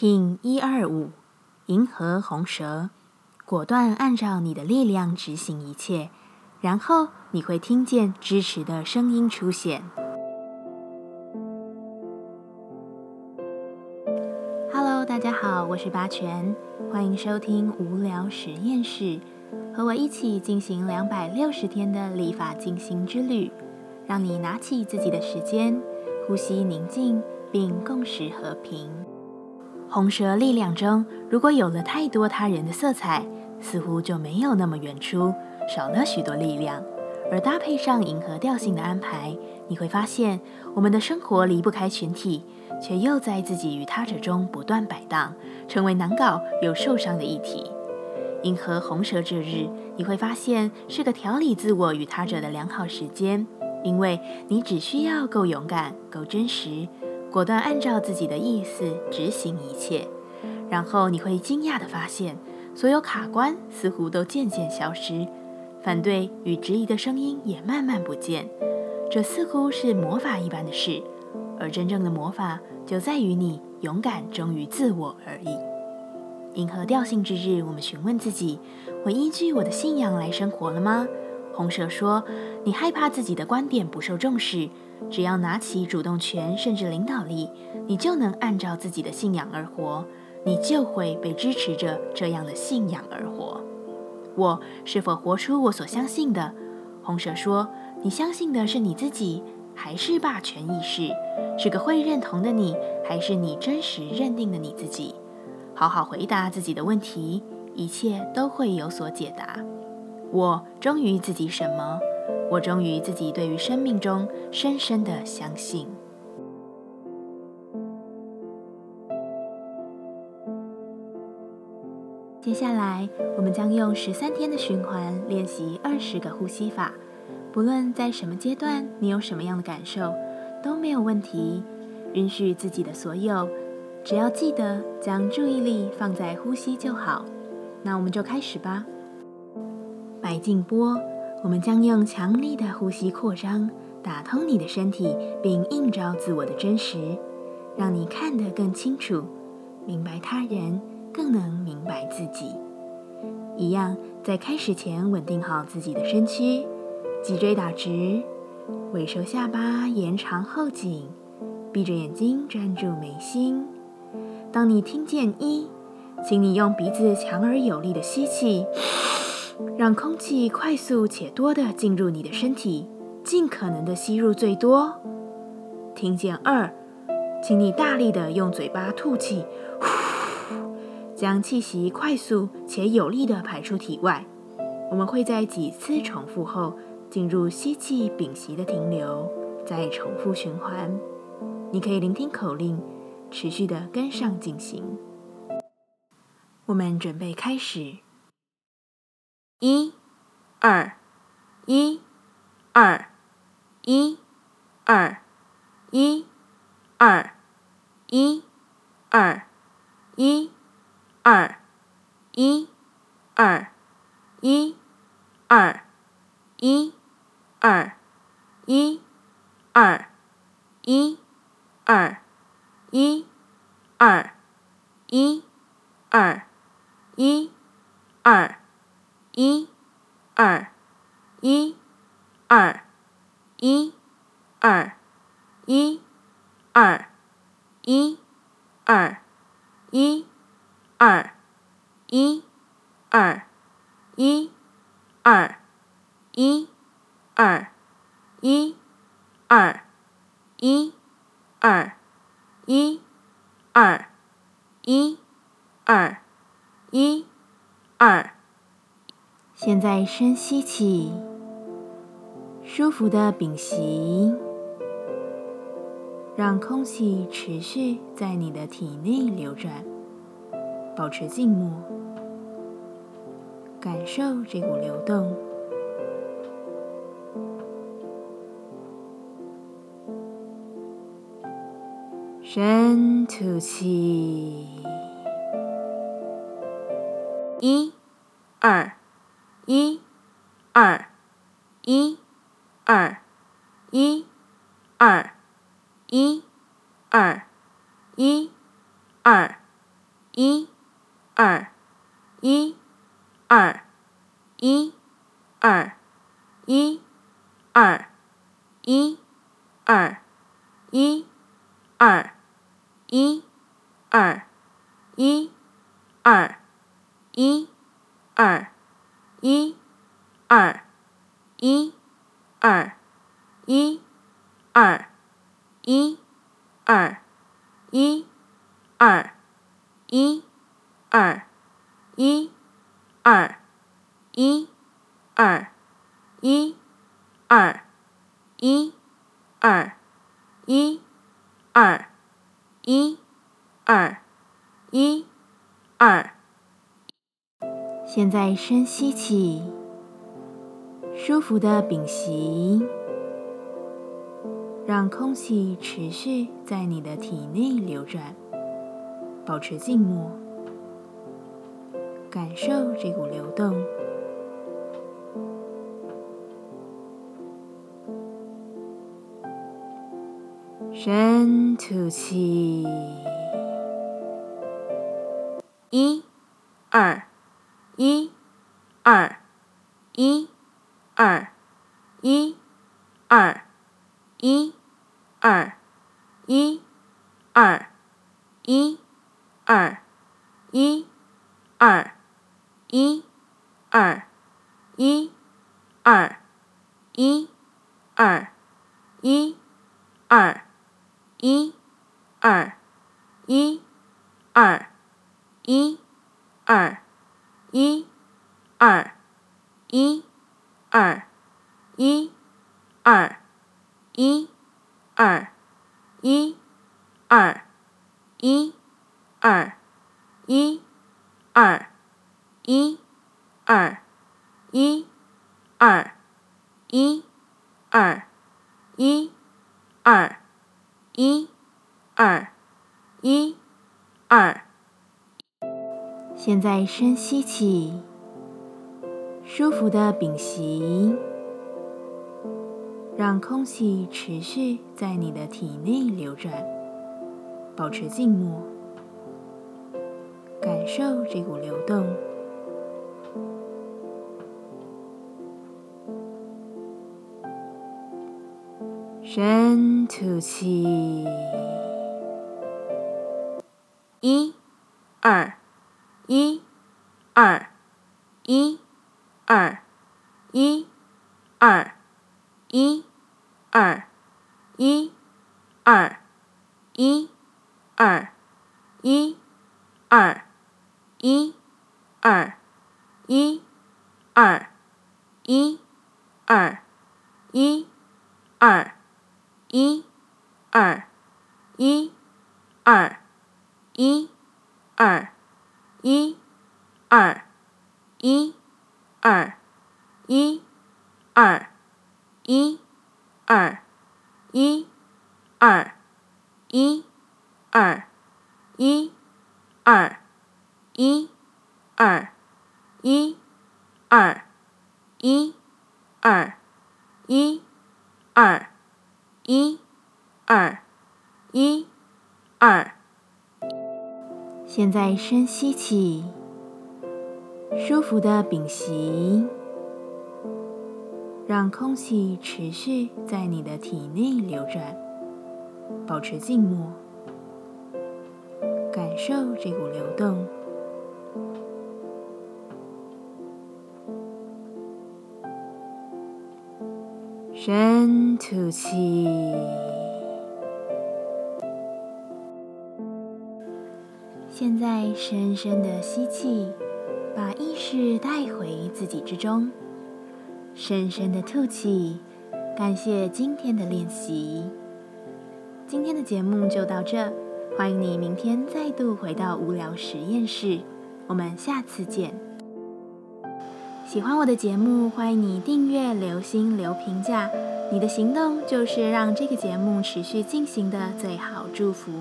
King 一二五，银河红蛇，果断按照你的力量执行一切，然后你会听见支持的声音出现。Hello，大家好，我是八全，欢迎收听无聊实验室，和我一起进行两百六十天的立法进行之旅，让你拿起自己的时间，呼吸宁静，并共识和平。红蛇力量中，如果有了太多他人的色彩，似乎就没有那么远出，少了许多力量。而搭配上银河调性的安排，你会发现，我们的生活离不开群体，却又在自己与他者中不断摆荡，成为难搞又受伤的一体。银河红蛇这日，你会发现是个调理自我与他者的良好时间，因为你只需要够勇敢、够真实。果断按照自己的意思执行一切，然后你会惊讶地发现，所有卡关似乎都渐渐消失，反对与质疑的声音也慢慢不见。这似乎是魔法一般的事，而真正的魔法就在于你勇敢忠于自我而已。银河调性之日，我们询问自己：我依据我的信仰来生活了吗？红蛇说：你害怕自己的观点不受重视。只要拿起主动权，甚至领导力，你就能按照自己的信仰而活，你就会被支持着这样的信仰而活。我是否活出我所相信的？红蛇说：“你相信的是你自己，还是霸权意识？是个会认同的你，还是你真实认定的你自己？好好回答自己的问题，一切都会有所解答。我忠于自己什么？”我忠于自己对于生命中深深的相信。接下来，我们将用十三天的循环练习二十个呼吸法。不论在什么阶段，你有什么样的感受，都没有问题。允许自己的所有，只要记得将注意力放在呼吸就好。那我们就开始吧。白静波。我们将用强力的呼吸扩张，打通你的身体，并映照自我的真实，让你看得更清楚，明白他人，更能明白自己。一样，在开始前稳定好自己的身躯，脊椎打直，尾收下巴，延长后颈，闭着眼睛专注眉心。当你听见一，请你用鼻子强而有力的吸气。让空气快速且多的进入你的身体，尽可能的吸入最多。听见二，请你大力的用嘴巴吐气，将气息快速且有力的排出体外。我们会在几次重复后进入吸气屏息的停留，再重复循环。你可以聆听口令，持续的跟上进行。我们准备开始。一，二，一，二，一，二，一，二，一，二，一，二，一，二，一，二，一，二，一，二，一，二，一，二，一，二，一，二。一，二，一，二，一，二，一，二，一，二，一，二，一，二，一，二，一，二，一，二，一，二，一，二，一，二，一，二。现在深吸气，舒服的屏息，让空气持续在你的体内流转，保持静默，感受这股流动。深吐气，一、二。一，二，一，二，一，二，一，二，一，二，一、二、一、二、一、二、一、二、一、二、一、二、一、二、一、二、一、二、一、二、一、二、一、二、一、二、一、二、一、二、一、二、一、二、一、二、一、二、一、二、一、二、一、二。现在深吸气，舒服的屏息，让空气持续在你的体内流转，保持静默，感受这股流动。深吐气，一、二。一、二、一、二、一、二、一、二、一、二、一、二、一、二、一、二、一、二、一、二、一、二、一、二、一、二、一、二。一、二、一、二、一、二、一、二、一、二、一、二、一、二、一、二、一、二、一、二、一、二、一、二、一、二。现在深吸气，舒服的屏息，让空气持续在你的体内流转，保持静默，感受这股流动。深吐气，一、二。一、二、一、二、一、二、一、二、一、二、一、二、一、二、一、二、一、二、一、二、一、二、一、二、一、二、一、二。一、二、一、二、一、二、一、二、一、二、一、二、一、二、一、二、一、二、一、二、一、二、一、二、一、二。现在深吸气，舒服的屏息，让空气持续在你的体内流转，保持静默，感受这股流动。深吐气。现在深深的吸气，把意识带回自己之中。深深的吐气，感谢今天的练习。今天的节目就到这，欢迎你明天再度回到无聊实验室。我们下次见。喜欢我的节目，欢迎你订阅、留心、留评价。你的行动就是让这个节目持续进行的最好祝福。